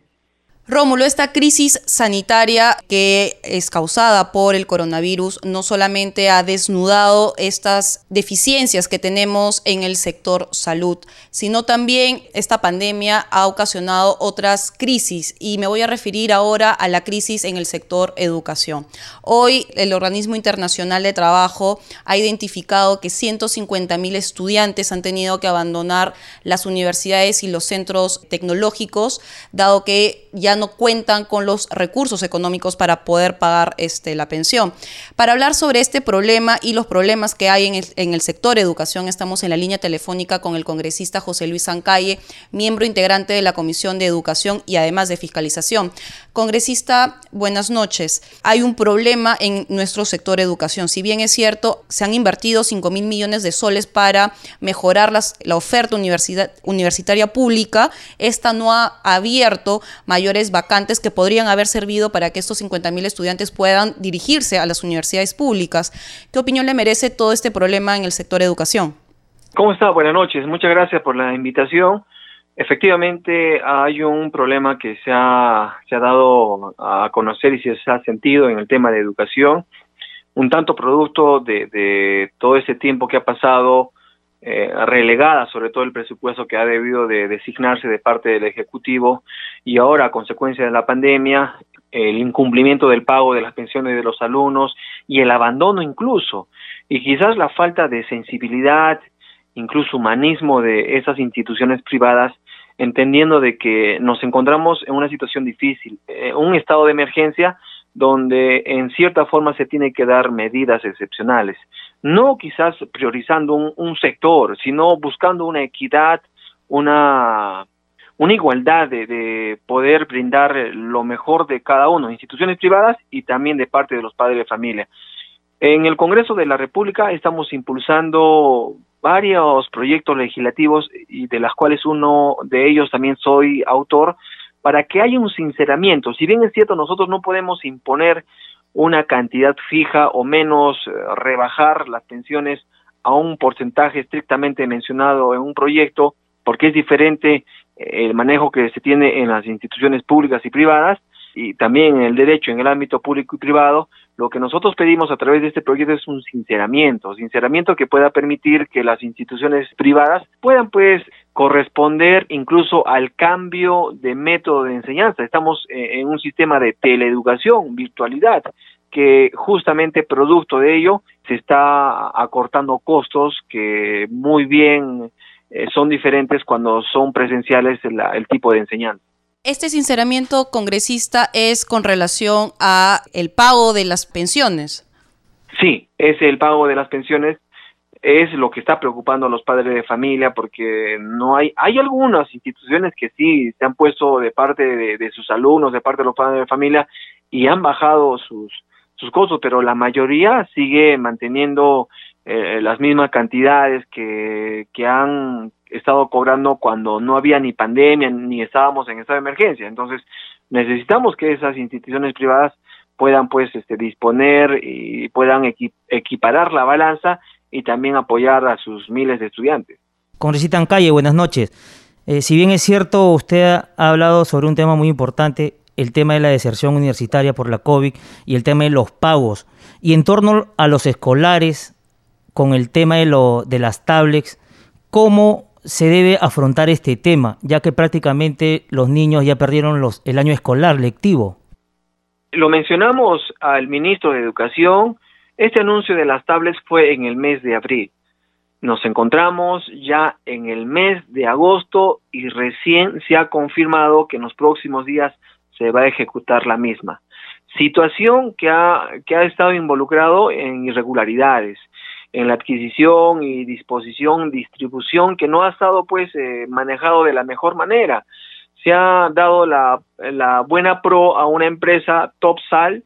Rómulo, esta crisis sanitaria que es causada por el coronavirus no solamente ha desnudado estas deficiencias que tenemos en el sector salud, sino también esta pandemia ha ocasionado otras crisis y me voy a referir ahora a la crisis en el sector educación. Hoy el Organismo Internacional de Trabajo ha identificado que 150 mil estudiantes han tenido que abandonar las universidades y los centros tecnológicos, dado que ya no cuentan con los recursos económicos para poder pagar este, la pensión. Para hablar sobre este problema y los problemas que hay en el, sector educación, estamos en la línea telefónica con el congresista José Luis Zancalle, miembro integrante de la Comisión de Educación y además de Fiscalización. Congresista, buenas noches. Hay un problema en nuestro sector educación. Si bien es cierto, se han invertido 5 mil millones de soles para mejorar la oferta universitaria pública, esta no ha abierto mayores vacantes que podrían haber servido para que estos 50.000 estudiantes puedan dirigirse a las universidades públicas. ¿Qué opinión le merece todo este problema en el sector educación? ¿Cómo está? Buenas noches. Muchas gracias por la invitación. Efectivamente, hay un problema que se ha, dado a conocer y se ha sentido en el tema de educación, un tanto producto de, de todo ese tiempo que ha pasado eh, relegada sobre todo el presupuesto que ha debido de designarse de parte del Ejecutivo y ahora a consecuencia de la pandemia el incumplimiento del pago de las pensiones de los alumnos y el abandono incluso y quizás la falta de sensibilidad incluso humanismo de esas instituciones privadas entendiendo de que nos encontramos en una situación difícil, eh, un estado de emergencia donde en cierta forma se tiene que dar medidas excepcionales. No quizás priorizando un, sector, sino buscando una equidad, una, una igualdad de, de, poder brindar lo mejor de cada uno, instituciones privadas y también de parte de los padres de familia. En el Congreso de la República estamos impulsando varios proyectos legislativos y de las cuales uno de ellos también soy autor, para que haya un sinceramiento. Si bien es cierto, nosotros no podemos imponer una cantidad fija o menos eh, rebajar las pensiones a un porcentaje estrictamente mencionado en un proyecto, porque es diferente eh, el manejo que se tiene en las instituciones públicas y privadas y también en el derecho en el ámbito público y privado, lo que nosotros pedimos a través de este proyecto es un sinceramiento, sinceramiento que pueda permitir que las instituciones privadas puedan pues corresponder incluso al cambio de método de enseñanza. Estamos eh, en un sistema de teleeducación, virtualidad, que justamente producto de ello se está acortando costos que muy bien eh, son diferentes cuando son presenciales el tipo de enseñanza. Este sinceramiento congresista es con relación a el pago de las pensiones. Sí, es el pago de las pensiones es lo que está preocupando a los padres de familia porque no hay hay algunas instituciones que sí se han puesto de parte de, sus alumnos de parte de los padres de familia y han bajado sus sus costos pero la mayoría sigue manteniendo eh, las mismas cantidades que, que han estado cobrando cuando no había ni pandemia ni estábamos en estado de emergencia. Entonces, necesitamos que esas instituciones privadas puedan pues este disponer y puedan equiparar la balanza y también apoyar a sus miles de estudiantes. Congresista Calle, buenas noches. Eh, si bien es cierto, usted ha hablado sobre un tema muy importante, el tema de la deserción universitaria por la COVID y el tema de los pagos. Y en torno a los escolares, con el tema de, lo, de las tablets, ¿cómo se debe afrontar este tema, ya que prácticamente los niños ya perdieron los, el año escolar lectivo? Lo mencionamos al ministro de Educación, este anuncio de las tablets fue en el mes de abril. Nos encontramos ya en el mes de agosto y recién se ha confirmado que en los próximos días se va a ejecutar la misma. Situación que ha, que ha estado involucrado en irregularidades, en la adquisición y disposición, distribución, que no ha estado pues eh, manejado de la mejor manera. Se ha dado la, la buena pro a una empresa Topsal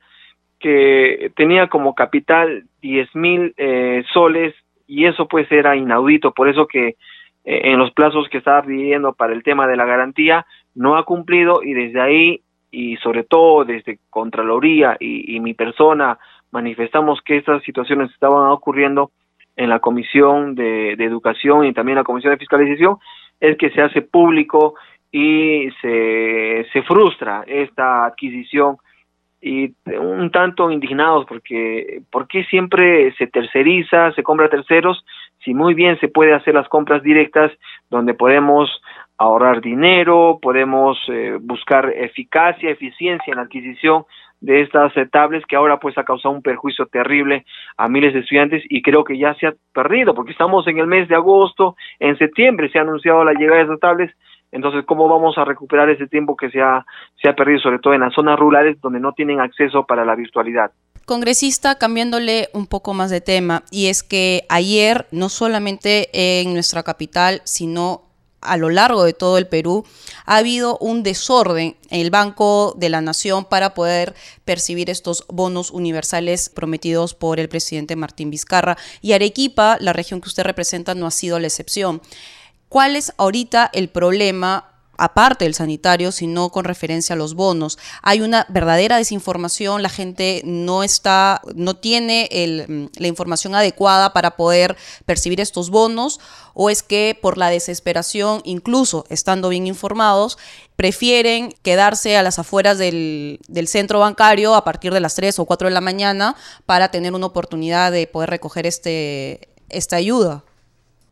que tenía como capital 10 mil eh, soles y eso pues era inaudito, por eso que eh, en los plazos que estaba pidiendo para el tema de la garantía no ha cumplido y desde ahí y sobre todo desde Contraloría y, mi persona manifestamos que estas situaciones estaban ocurriendo en la Comisión de, Educación y también la Comisión de Fiscalización, es que se hace público y se, se frustra esta adquisición y un tanto indignados porque ¿por qué siempre se terceriza, se compra a terceros si muy bien se puede hacer las compras directas donde podemos ahorrar dinero, podemos eh, buscar eficacia, eficiencia en la adquisición de estas tablets que ahora pues ha causado un perjuicio terrible a miles de estudiantes y creo que ya se ha perdido porque estamos en el mes de agosto, en septiembre se ha anunciado la llegada de estas tablets, entonces cómo vamos a recuperar ese tiempo que se ha, se ha perdido sobre todo en las zonas rurales donde no tienen acceso para la virtualidad. Congresista, cambiándole un poco más de tema, y es que ayer, no solamente en nuestra capital, sino a lo largo de todo el Perú, ha habido un desorden en el Banco de la Nación para poder percibir estos bonos universales prometidos por el presidente Martín Vizcarra. Y Arequipa, la región que usted representa, no ha sido la excepción. ¿Cuál es ahorita el problema aparte del sanitario, sino con referencia a los bonos. Hay una verdadera desinformación, la gente no está, no tiene el, la información adecuada para poder percibir estos bonos, o es que por la desesperación, incluso estando bien informados, prefieren quedarse a las afueras del, del, centro bancario a partir de las 3 o 4 de la mañana para tener una oportunidad de poder recoger este, esta ayuda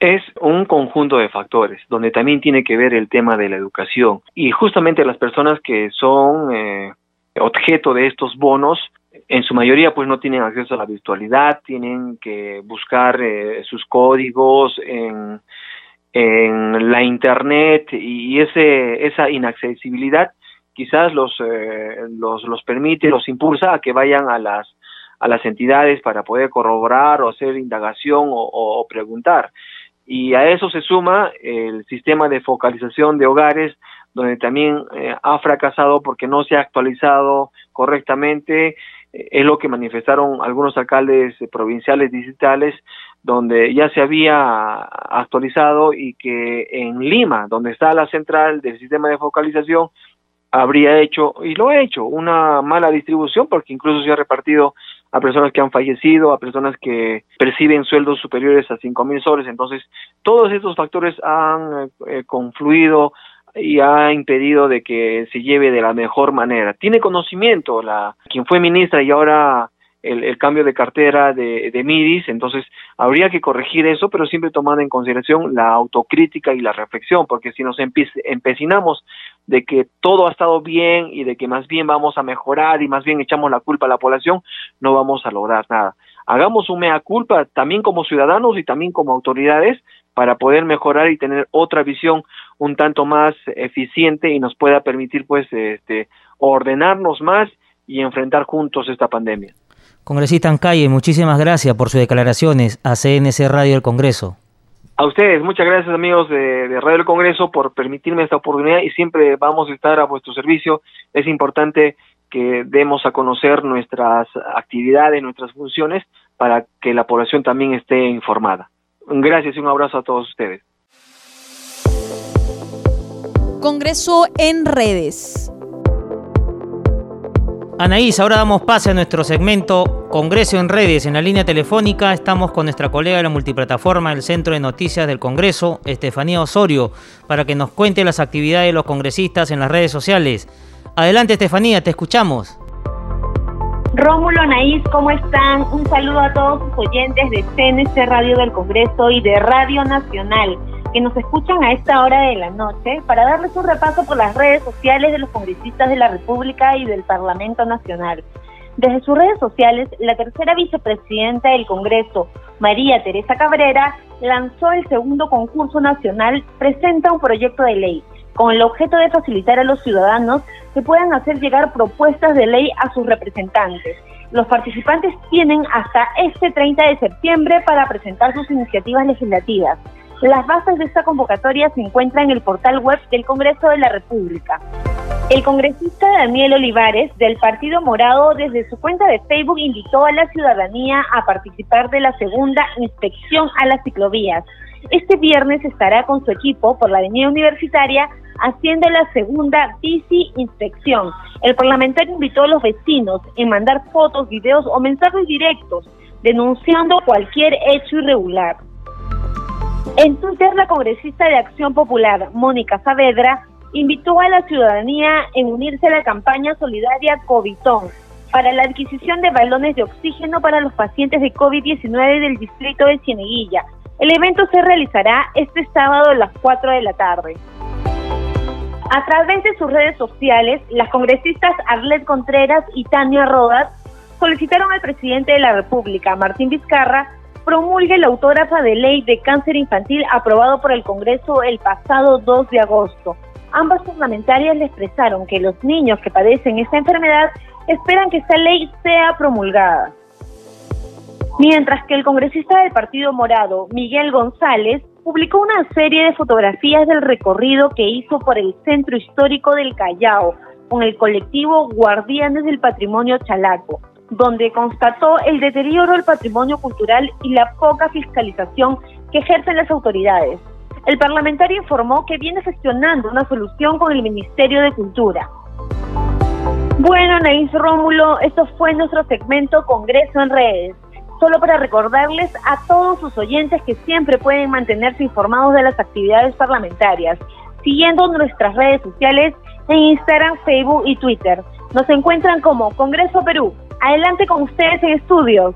es un conjunto de factores donde también tiene que ver el tema de la educación y justamente las personas que son eh, objeto de estos bonos en su mayoría pues no tienen acceso a la virtualidad, tienen que buscar eh, sus códigos en, en la internet y ese esa inaccesibilidad quizás los, eh, los los permite, los impulsa a que vayan a las a las entidades para poder corroborar o hacer indagación o, preguntar. Y a eso se suma el sistema de focalización de hogares, donde también eh, ha fracasado porque no se ha actualizado correctamente. es lo que manifestaron algunos alcaldes provinciales digitales, donde ya se había actualizado y que en Lima, donde está la central del sistema de focalización, habría hecho, y lo ha hecho, una mala distribución porque incluso se ha repartido a personas que han fallecido, a personas que perciben sueldos superiores a cinco mil soles. Entonces, todos estos factores han eh, confluido y ha impedido de que se lleve de la mejor manera. Tiene conocimiento la quien fue ministra y ahora el, cambio de cartera de, de, MIDIS, entonces habría que corregir eso, pero siempre tomando en consideración la autocrítica y la reflexión, porque si nos empecinamos de que todo ha estado bien y de que más bien vamos a mejorar y más bien echamos la culpa a la población, no vamos a lograr nada. Hagamos un mea culpa también como ciudadanos y también como autoridades para poder mejorar y tener otra visión un tanto más eficiente y nos pueda permitir pues este ordenarnos más y enfrentar juntos esta pandemia. Congresista Ancalle, muchísimas gracias por sus declaraciones a CNC Radio del Congreso. A ustedes, muchas gracias amigos de, Radio del Congreso por permitirme esta oportunidad y siempre vamos a estar a vuestro servicio. Es importante que demos a conocer nuestras actividades, nuestras funciones, para que la población también esté informada. Gracias y un abrazo a todos ustedes. Congreso en redes. Anaís, ahora damos pase a nuestro segmento Congreso en redes. En la línea telefónica estamos con nuestra colega de la multiplataforma del Centro de Noticias del Congreso, Estefanía Osorio, para que nos cuente las actividades de los congresistas en las redes sociales. Adelante, Estefanía, te escuchamos. Rómulo, Anaís, ¿cómo están? Un saludo a todos sus oyentes de CNC Radio del Congreso y de Radio Nacional que nos escuchan a esta hora de la noche para darles un repaso por las redes sociales de los congresistas de la República y del Parlamento Nacional. Desde sus redes sociales, la tercera vicepresidenta del Congreso, María Teresa Cabrera, lanzó el segundo concurso nacional Presenta un proyecto de ley, con el objeto de facilitar a los ciudadanos que puedan hacer llegar propuestas de ley a sus representantes. Los participantes tienen hasta este 30 de septiembre para presentar sus iniciativas legislativas. Las bases de esta convocatoria se encuentran en el portal web del Congreso de la República. El congresista Daniel Olivares, del Partido Morado, desde su cuenta de Facebook invitó a la ciudadanía a participar de la segunda inspección a las ciclovías. Este viernes estará con su equipo por la avenida universitaria haciendo la segunda bici inspección. El parlamentario invitó a los vecinos en mandar fotos, videos o mensajes directos denunciando cualquier hecho irregular. En Twitter, la congresista de Acción Popular, Mónica Saavedra, invitó a la ciudadanía en unirse a la campaña solidaria COVITón para la adquisición de balones de oxígeno para los pacientes de COVID-19 del distrito de Cieneguilla. El evento se realizará este sábado a las 4 de la tarde. A través de sus redes sociales, las congresistas Arlet Contreras y Tania Rodas solicitaron al presidente de la República, Martín Vizcarra, promulgue la autógrafa de ley de cáncer infantil aprobado por el Congreso el pasado 2 de agosto. Ambas parlamentarias le expresaron que los niños que padecen esta enfermedad esperan que esta ley sea promulgada. Mientras que el congresista del Partido Morado, Miguel González, publicó una serie de fotografías del recorrido que hizo por el centro histórico del Callao con el colectivo Guardianes del Patrimonio Chalaco donde constató el deterioro del patrimonio cultural y la poca fiscalización que ejercen las autoridades. El parlamentario informó que viene gestionando una solución con el Ministerio de Cultura. Bueno, Anaís Rómulo, esto fue nuestro segmento Congreso en Redes. Solo para recordarles a todos sus oyentes que siempre pueden mantenerse informados de las actividades parlamentarias, siguiendo nuestras redes sociales en Instagram, Facebook y Twitter. Nos encuentran como Congreso Perú. Adelante con ustedes en estudios.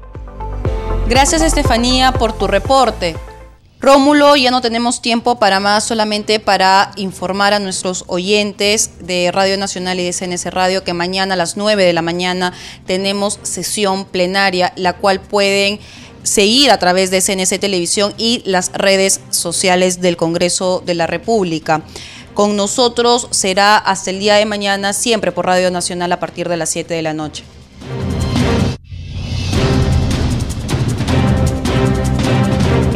Gracias Estefanía por tu reporte. Rómulo, ya no tenemos tiempo para más, solamente para informar a nuestros oyentes de Radio Nacional y de CNS Radio que mañana a las 9 de la mañana tenemos sesión plenaria, la cual pueden seguir a través de CNC Televisión y las redes sociales del Congreso de la República. Con nosotros será hasta el día de mañana, siempre por Radio Nacional a partir de las 7 de la noche.